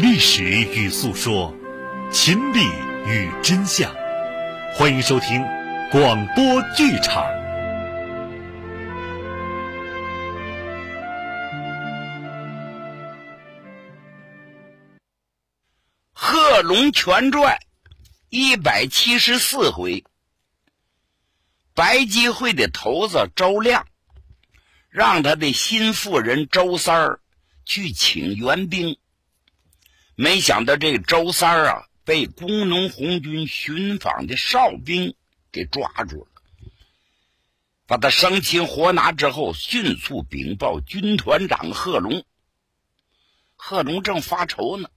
历史与诉说，亲历与真相。欢迎收听广播剧场。《贺龙全传》一百七十四回，白集会的头子周亮，让他的新妇人周三儿去请援兵，没想到这周三儿啊，被工农红军巡访的哨兵给抓住了，把他生擒活拿之后，迅速禀报军团长贺龙。贺龙正发愁呢。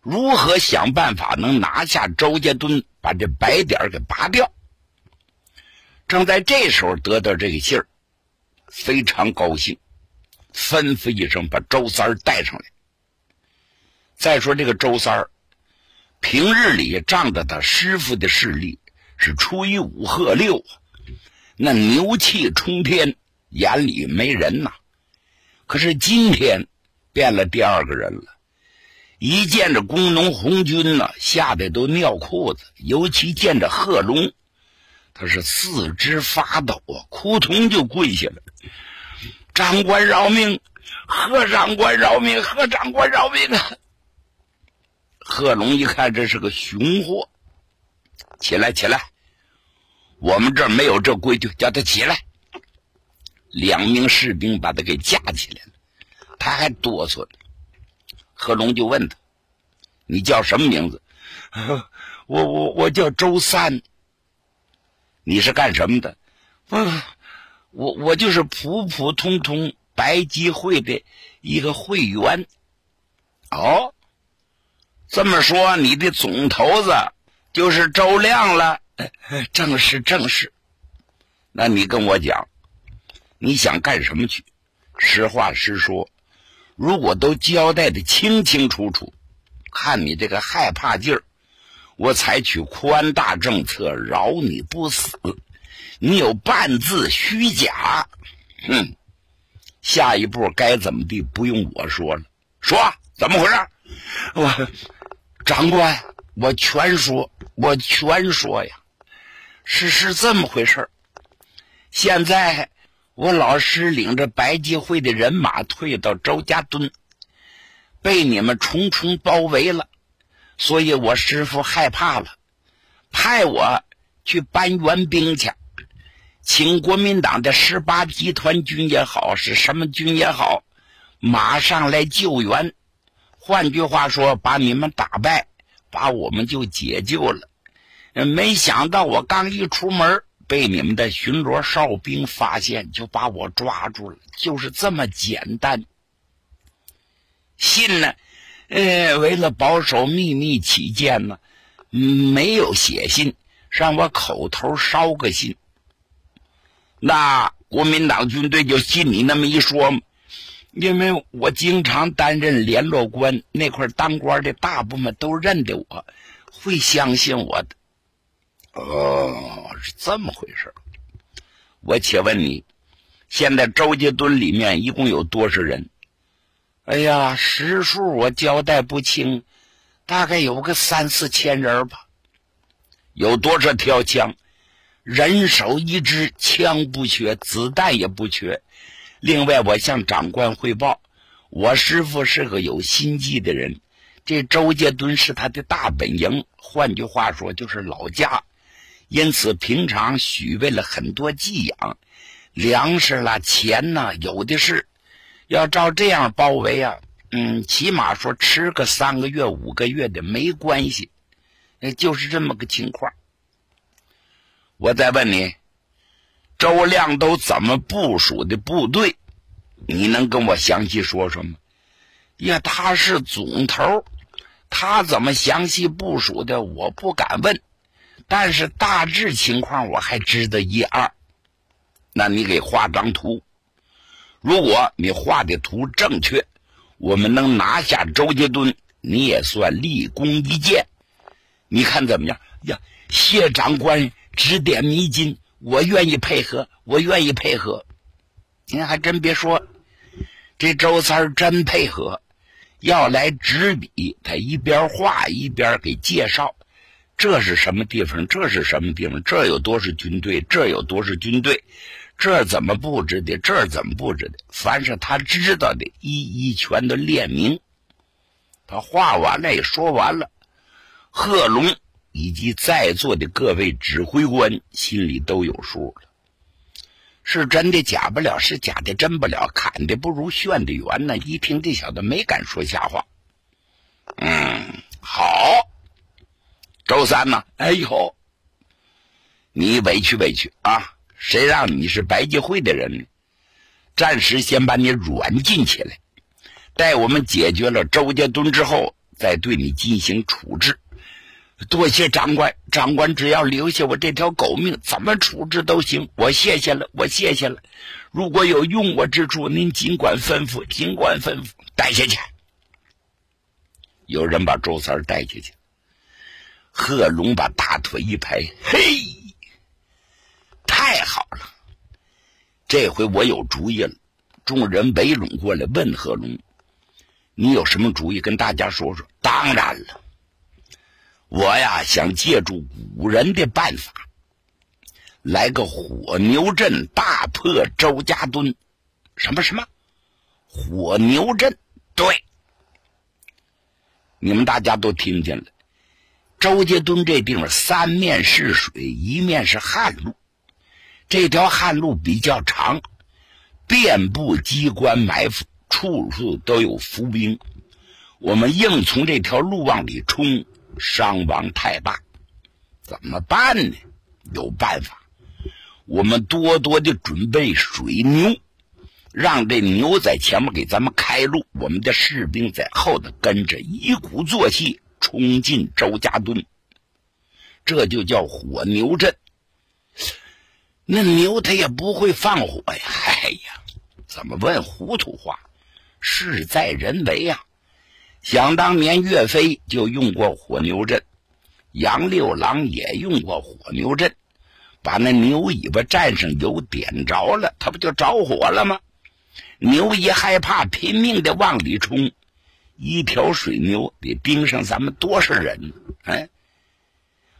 如何想办法能拿下周家墩，把这白点给拔掉？正在这时候得到这个信儿，非常高兴，吩咐一声把周三儿带上来。再说这个周三儿，平日里仗着他师傅的势力是吹五喝六，那牛气冲天，眼里没人呐。可是今天变了第二个人了。一见着工农红军呢，吓得都尿裤子。尤其见着贺龙，他是四肢发抖啊，扑通就跪下了。长官饶命！贺长官饶命！贺长官饶命啊！贺龙一看这是个熊货，起来起来，我们这儿没有这规矩，叫他起来。两名士兵把他给架起来了，他还哆嗦呢。贺龙就问他：“你叫什么名字？”“ 我我我叫周三。”“你是干什么的？”“啊，我我就是普普通通白集会的一个会员。”“哦，这么说你的总头子就是周亮了？”“正 是正是。”“那你跟我讲，你想干什么去？实话实说。”如果都交代的清清楚楚，看你这个害怕劲儿，我采取宽大政策，饶你不死。你有半字虚假，哼！下一步该怎么地，不用我说了。说怎么回事？我长官，我全说，我全说呀。是是这么回事现在。我老师领着白集会的人马退到周家墩，被你们重重包围了，所以我师傅害怕了，派我去搬援兵去，请国民党的十八集团军也好，是什么军也好，马上来救援。换句话说，把你们打败，把我们就解救了。没想到我刚一出门。被你们的巡逻哨兵发现，就把我抓住了，就是这么简单。信呢，呃，为了保守秘密起见呢，没有写信，让我口头捎个信。那国民党军队就信你那么一说吗？因为我经常担任联络官，那块当官的大部分都认得我，会相信我的。哦，是这么回事我且问你，现在周家墩里面一共有多少人？哎呀，实数我交代不清，大概有个三四千人吧。有多少条枪？人手一支，枪不缺，子弹也不缺。另外，我向长官汇报，我师傅是个有心计的人，这周家墩是他的大本营，换句话说，就是老家。因此，平常许备了很多寄养，粮食啦、钱呐，有的是。要照这样包围啊，嗯，起码说吃个三个月、五个月的没关系。就是这么个情况。我再问你，周亮都怎么部署的部队？你能跟我详细说说吗？呀，他是总头，他怎么详细部署的？我不敢问。但是大致情况我还知道一二，那你给画张图。如果你画的图正确，我们能拿下周家墩，你也算立功一件。你看怎么样？呀，谢长官指点迷津，我愿意配合，我愿意配合。您还真别说，这周三真配合，要来执笔，他一边画一边给介绍，这是什么地方？这是什么地方？这有多少军队？这有多少军队？这怎么布置的？这怎么布置的？凡是他知道的，一一全都列明。他画完了，也说完了。贺龙以及在座的各位指挥官心里都有数了。是真的假不了，是假的真不了。砍的不如炫的圆呢。一听这小子没敢说瞎话。嗯，好。周三呢？哎呦，你委屈委屈啊！谁让你是白集会的人呢？暂时先把你软禁起来，待我们解决了周家墩之后，再对你进行处置。多谢长官，长官只要留下我这条狗命，怎么处置都行。我谢谢了，我谢谢了。如果有用我之处，您尽管吩咐，尽管吩咐。带下去。有人把周三带下去。贺龙把大腿一拍，嘿，太好了，这回我有主意了。众人围拢过来，问贺龙：“你有什么主意？跟大家说说。”当然了。我呀，想借助古人的办法，来个火牛阵大破周家墩。什么什么？火牛阵？对，你们大家都听见了。周家墩这地方三面是水，一面是旱路。这条旱路比较长，遍布机关埋伏，处处都有伏兵。我们硬从这条路往里冲。伤亡太大，怎么办呢？有办法，我们多多的准备水牛，让这牛在前面给咱们开路，我们的士兵在后头跟着，一鼓作气冲进周家墩。这就叫火牛阵。那牛它也不会放火呀！哎呀，怎么问糊涂话？事在人为呀！想当年，岳飞就用过火牛阵，杨六郎也用过火牛阵，把那牛尾巴蘸上油点着了，它不就着火了吗？牛一害怕，拼命的往里冲，一条水牛得盯上咱们多少人？哎，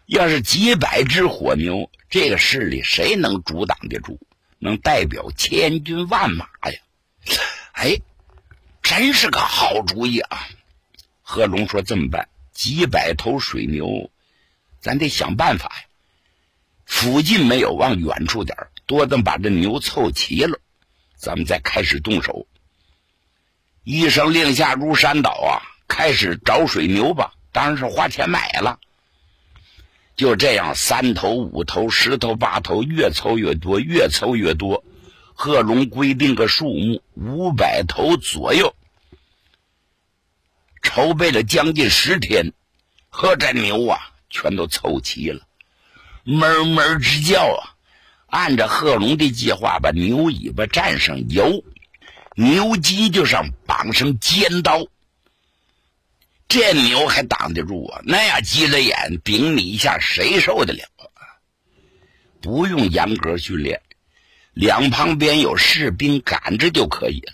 要是几百只火牛，这个势力谁能阻挡得住？能代表千军万马呀？哎，真是个好主意啊！贺龙说：“这么办？几百头水牛，咱得想办法呀。附近没有，往远处点多等把这牛凑齐了，咱们再开始动手。一声令下，如山倒啊！开始找水牛吧，当然是花钱买了。就这样，三头、五头、十头、八头，越凑越多，越凑越多。贺龙规定个数目，五百头左右。”筹备了将近十天，和这牛啊全都凑齐了，哞哞直叫啊！按照贺龙的计划，把牛尾巴蘸上油，牛犄角上绑上尖刀，这牛还挡得住啊？那样急了眼，顶你一下，谁受得了啊？不用严格训练，两旁边有士兵赶着就可以了。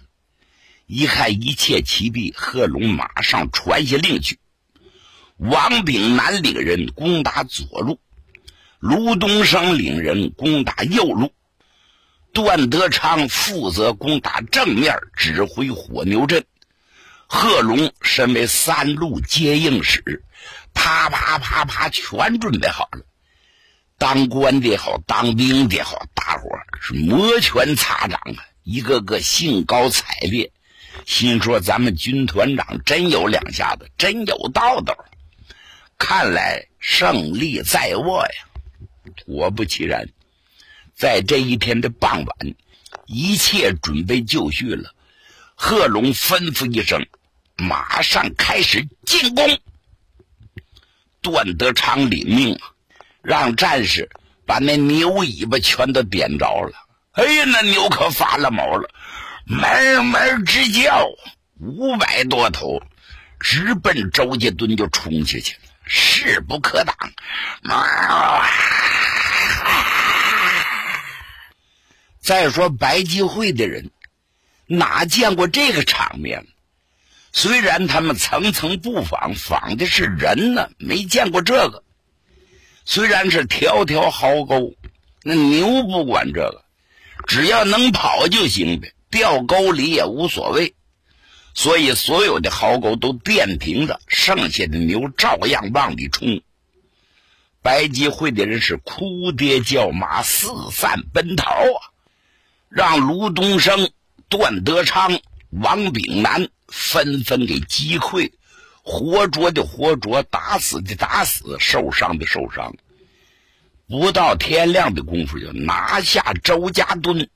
一看一切齐备，贺龙马上传下令去。王炳南领人攻打左路，卢东升领人攻打右路，段德昌负责攻打正面，指挥火牛阵。贺龙身为三路接应使，啪啪啪啪，全准备好了。当官的好，当兵的好，大伙是摩拳擦掌啊，一个个兴高采烈。心说：“咱们军团长真有两下子，真有道道。看来胜利在握呀！”果不其然，在这一天的傍晚，一切准备就绪了。贺龙吩咐一声：“马上开始进攻。”段德昌领命啊，让战士把那牛尾巴全都点着了。哎呀，那牛可发了毛了。门门直叫，五百多头直奔周家墩就冲下去了，势不可挡。再说白集会的人哪见过这个场面？虽然他们层层布防，防的是人呢，没见过这个。虽然是条条壕沟，那牛不管这个，只要能跑就行呗，掉沟里也无所谓。所以所有的壕沟都垫平了，剩下的牛照样往里冲。白吉会的人是哭爹叫妈，四散奔逃啊！让卢东升、段德昌、王炳南纷纷给击溃，活捉的活捉，打死的打死，受伤的受伤。不到天亮的功夫，就拿下周家墩。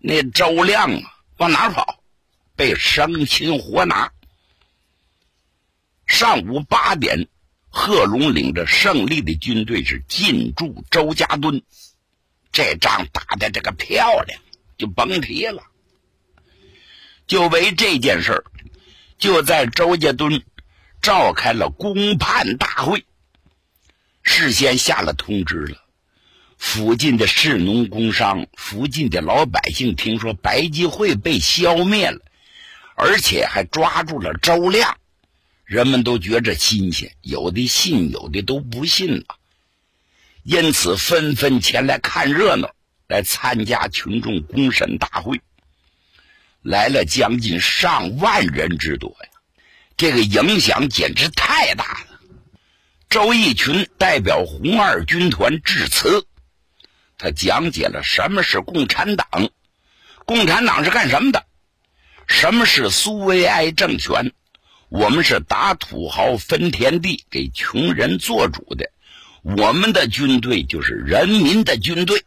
那周亮啊，往哪跑？被生擒活拿。上午八点。贺龙领着胜利的军队是进驻周家墩，这仗打的这个漂亮，就甭提了。就为这件事就在周家墩召开了公判大会，事先下了通知了。附近的士农工商、附近的老百姓听说白吉会被消灭了，而且还抓住了周亮。人们都觉着新鲜，有的信，有的都不信了，因此纷纷前来看热闹，来参加群众公审大会。来了将近上万人之多呀，这个影响简直太大了。周逸群代表红二军团致辞，他讲解了什么是共产党，共产党是干什么的，什么是苏维埃政权。我们是打土豪分田地，给穷人做主的。我们的军队就是人民的军队，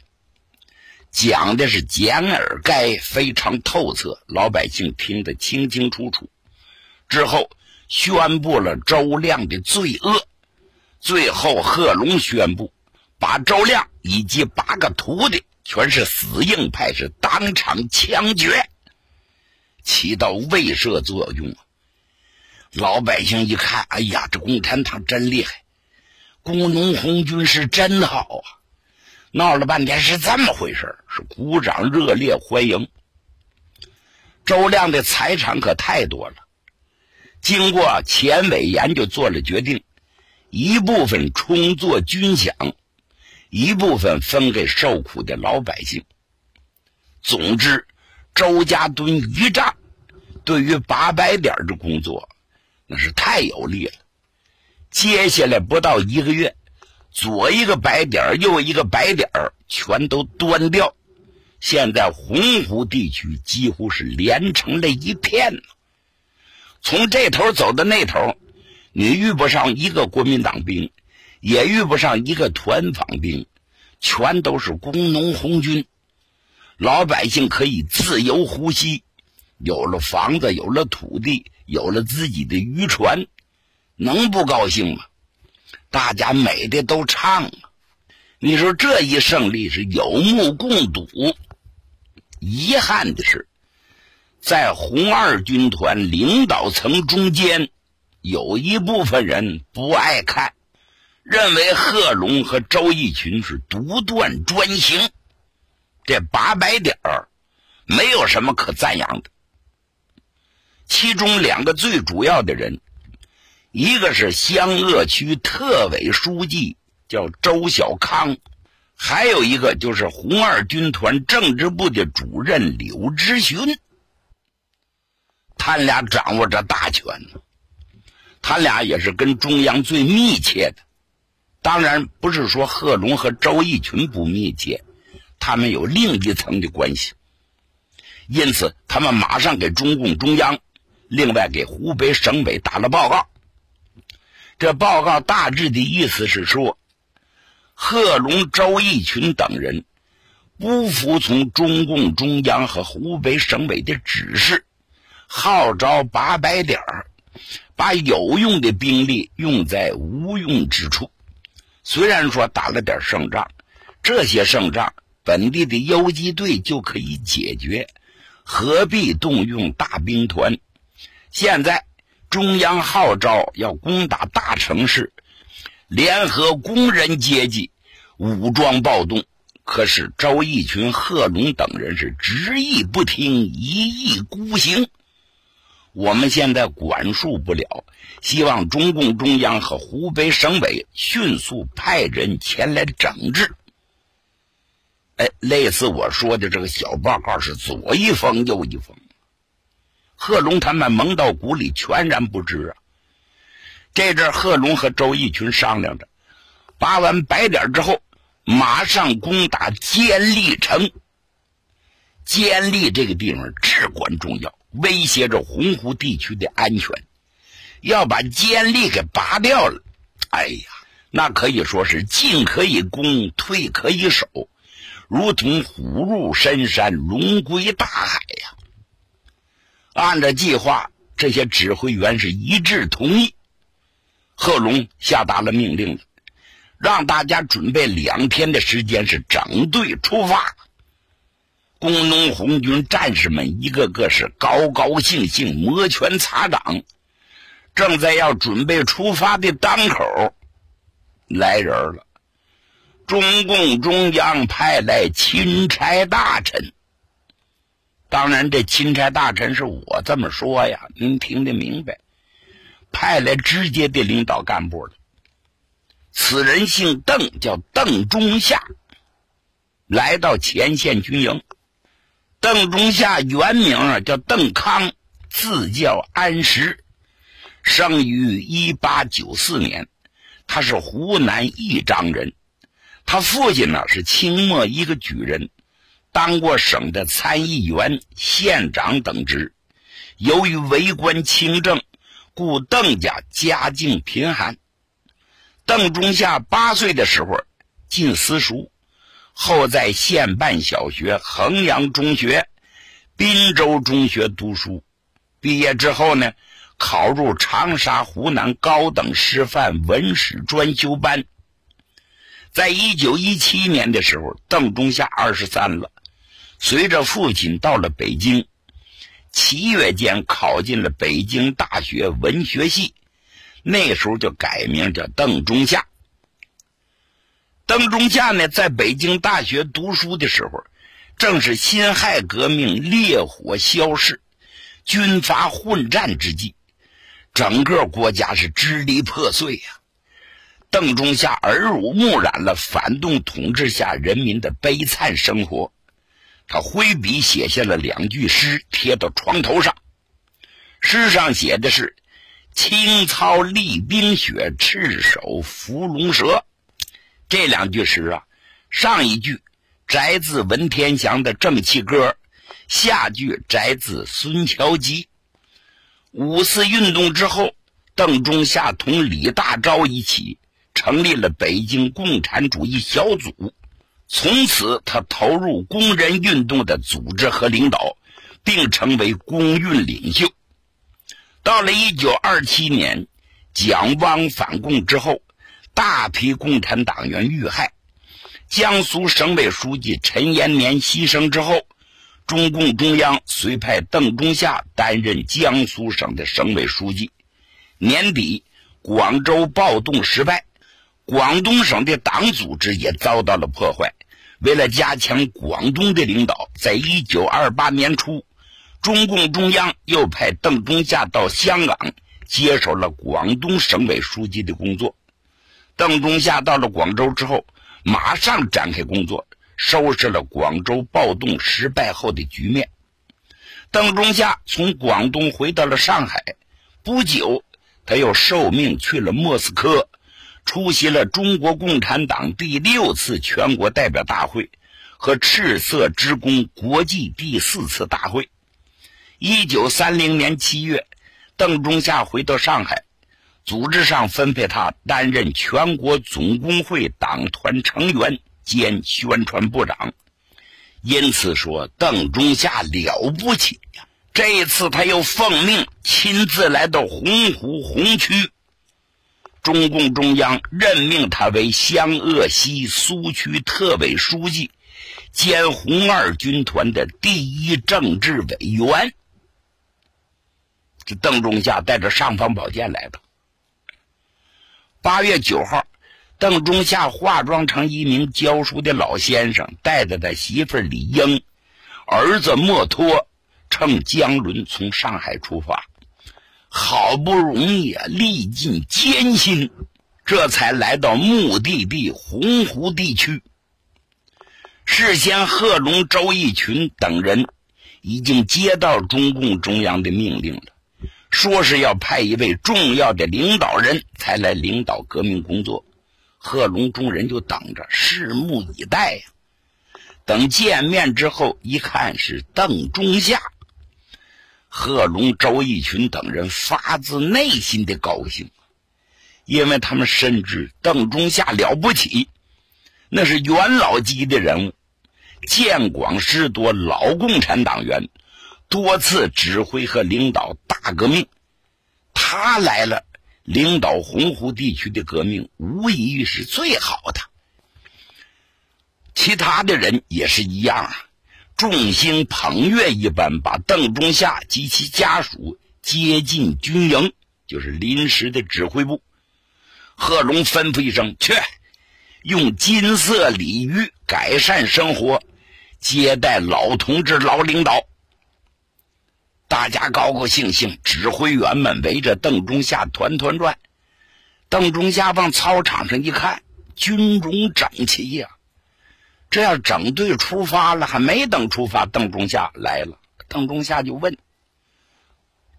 讲的是简而赅，非常透彻，老百姓听得清清楚楚。之后宣布了周亮的罪恶，最后贺龙宣布，把周亮以及八个徒弟全是死硬派，是当场枪决，起到威慑作用啊。老百姓一看，哎呀，这共产党真厉害，工农红军是真好啊！闹了半天是这么回事是鼓掌热烈欢迎。周亮的财产可太多了，经过前委研究做了决定，一部分充作军饷，一部分分给受苦的老百姓。总之，周家墩一仗，对于八百点的工作。那是太有利了。接下来不到一个月，左一个白点右一个白点全都端掉。现在洪湖地区几乎是连成了一片从这头走到那头，你遇不上一个国民党兵，也遇不上一个团防兵，全都是工农红军。老百姓可以自由呼吸，有了房子，有了土地。有了自己的渔船，能不高兴吗？大家美的都唱啊！你说这一胜利是有目共睹。遗憾的是，在红二军团领导层中间，有一部分人不爱看，认为贺龙和周逸群是独断专行，这八百点儿没有什么可赞扬的。其中两个最主要的人，一个是湘鄂区特委书记，叫周小康；还有一个就是红二军团政治部的主任柳之勋。他俩掌握着大权呢，他俩也是跟中央最密切的。当然，不是说贺龙和周逸群不密切，他们有另一层的关系。因此，他们马上给中共中央。另外，给湖北省委打了报告。这报告大致的意思是说，贺龙、周逸群等人不服从中共中央和湖北省委的指示，号召八百点把有用的兵力用在无用之处。虽然说打了点胜仗，这些胜仗本地的游击队就可以解决，何必动用大兵团？现在中央号召要攻打大城市，联合工人阶级武装暴动。可是周逸群、贺龙等人是执意不听，一意孤行。我们现在管束不了，希望中共中央和湖北省委迅速派人前来整治。哎，类似我说的这个小报告是左一封右一封，贺龙他们蒙到鼓里全然不知啊。这阵贺龙和周逸群商量着，拔完白点之后，马上攻打监利城。监利这个地方至关重要，威胁着洪湖地区的安全。要把监利给拔掉了，哎呀，那可以说是进可以攻，退可以守，如同虎入深山，龙归大海呀。按照计划，这些指挥员是一致同意。贺龙下达了命令了，让大家准备两天的时间，是整队出发。工农红军战士们一个个是高高兴兴，摩拳擦掌。正在要准备出发的当口，来人了。中共中央派来钦差大臣。当然，这钦差大臣是我这么说呀，您听得明白？派来直接的领导干部的。此人姓邓，叫邓中夏，来到前线军营。邓中夏原名叫邓康，字叫安石，生于一八九四年，他是湖南益章人。他父亲呢是清末一个举人，当过省的参议员、县长等职。由于为官清正，故邓家家境贫寒。邓中夏八岁的时候进私塾。后在县办小学、衡阳中学、滨州中学读书，毕业之后呢，考入长沙湖南高等师范文史专修班。在一九一七年的时候，邓中夏二十三了，随着父亲到了北京，七月间考进了北京大学文学系，那时候就改名叫邓中夏。邓中夏呢，在北京大学读书的时候，正是辛亥革命烈火消逝、军阀混战之际，整个国家是支离破碎呀。邓中夏耳濡目染了反动统治下人民的悲惨生活，他挥笔写下了两句诗，贴到床头上。诗上写的是：“青操立冰雪，赤手伏龙蛇。”这两句诗啊，上一句摘自文天祥的《正气歌》，下句摘自孙桥集。五四运动之后，邓中夏同李大钊一起成立了北京共产主义小组，从此他投入工人运动的组织和领导，并成为工运领袖。到了一九二七年，蒋汪反共之后。大批共产党员遇害，江苏省委书记陈延年牺牲之后，中共中央遂派邓中夏担任江苏省的省委书记。年底，广州暴动失败，广东省的党组织也遭到了破坏。为了加强广东的领导，在一九二八年初，中共中央又派邓中夏到香港接手了广东省委书记的工作。邓中夏到了广州之后，马上展开工作，收拾了广州暴动失败后的局面。邓中夏从广东回到了上海，不久，他又受命去了莫斯科，出席了中国共产党第六次全国代表大会和赤色职工国际第四次大会。一九三零年七月，邓中夏回到上海。组织上分配他担任全国总工会党团成员兼宣传部长，因此说邓中夏了不起呀！这一次他又奉命亲自来到洪湖红区，中共中央任命他为湘鄂西苏区特委书记兼红二军团的第一政治委员。这邓中夏带着尚方宝剑来的。八月九号，邓中夏化妆成一名教书的老先生，带着他媳妇李英、儿子莫托，乘江轮从上海出发。好不容易啊，历尽艰辛，这才来到目的地洪湖地区。事先，贺龙、周逸群等人已经接到中共中央的命令了，说是要派一位重要的领导人才来领导革命工作。贺龙众人就等着，拭目以待呀。等见面之后，一看是邓中夏。贺龙、周逸群等人发自内心的高兴，因为他们深知邓中夏了不起，那是元老级的人物，见广识多，老共产党员，多次指挥和领导大革命。他来了，领导洪湖地区的革命，无疑是最好的。其他的人也是一样啊。众星捧月一般，把邓中夏及其家属接进军营，就是临时的指挥部。贺龙吩咐一声：“去，用金色鲤鱼改善生活，接待老同志、老领导。”大家高高兴兴，指挥员们围着邓中夏团团转。邓中夏往操场上一看，军容整齐呀。这要整队出发了，还没等出发，邓中夏来了。邓中夏就问：“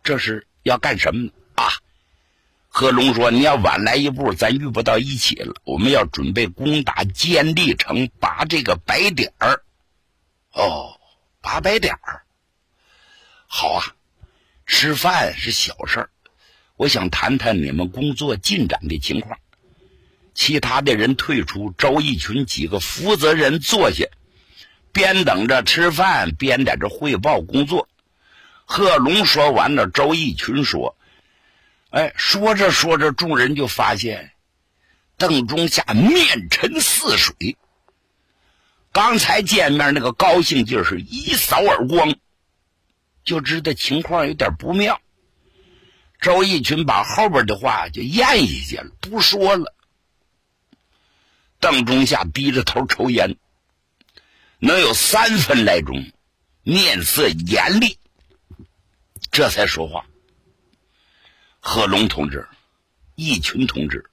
这是要干什么？”啊，贺龙说：“你要晚来一步，咱遇不到一起了。我们要准备攻打坚利城，拔这个白点儿。”哦，拔白点儿，好啊。吃饭是小事儿，我想谈谈你们工作进展的情况。其他的人退出，周一群几个负责人坐下，边等着吃饭，边在这汇报工作。贺龙说完了，周一群说：“哎，说着说着，众人就发现邓中夏面沉似水。刚才见面那个高兴劲儿是一扫而光，就知道情况有点不妙。周义群把后边的话就咽下去了，不说了。”邓中夏低着头抽烟，能有三分来钟，面色严厉，这才说话。贺龙同志、义群同志，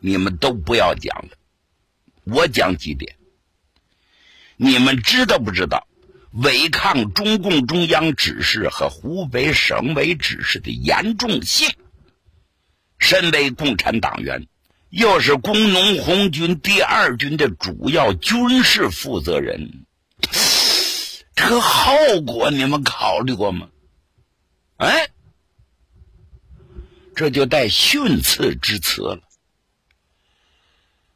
你们都不要讲了，我讲几点。你们知道不知道违抗中共中央指示和湖北省委指示的严重性？身为共产党员。又是工农红军第二军的主要军事负责人，这个后果你们考虑过吗？哎，这就带训斥之词了。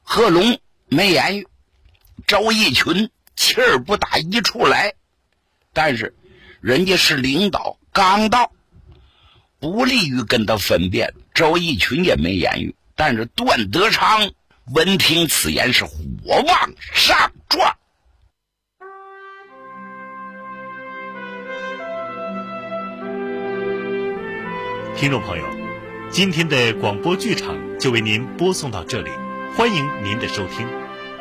贺龙没言语，周逸群气儿不打一处来，但是人家是领导，刚到，不利于跟他分辨。周逸群也没言语。但是段德昌闻听此言，是火往上撞。听众朋友，今天的广播剧场就为您播送到这里，欢迎您的收听，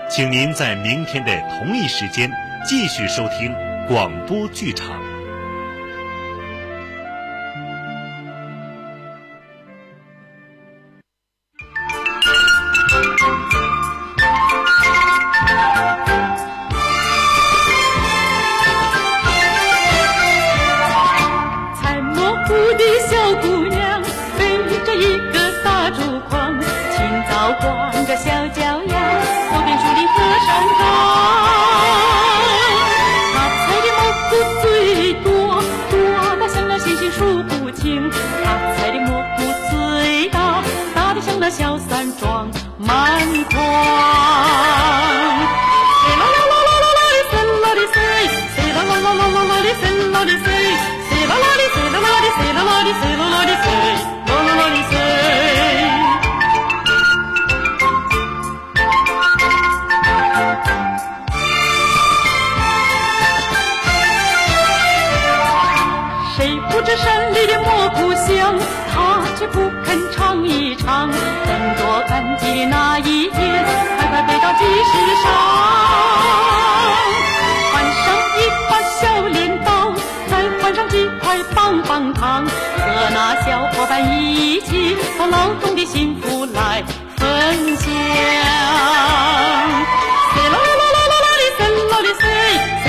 请您在明天的同一时间继续收听广播剧场。他采的蘑菇最大，大的像那。伙伴一起把劳动的幸福来分享。谁啦啦啦啦啦啦哩，谁啦哩谁，谁啦啦啦啦啦啦哩，谁啦她却不肯尝一尝等着赶集的那一天快快飞到集市上换上一把小镰刀再换上几块棒棒糖和那小伙伴一起把劳动的幸福来分享嗦啰啰啰啰啰啰哩谁，谁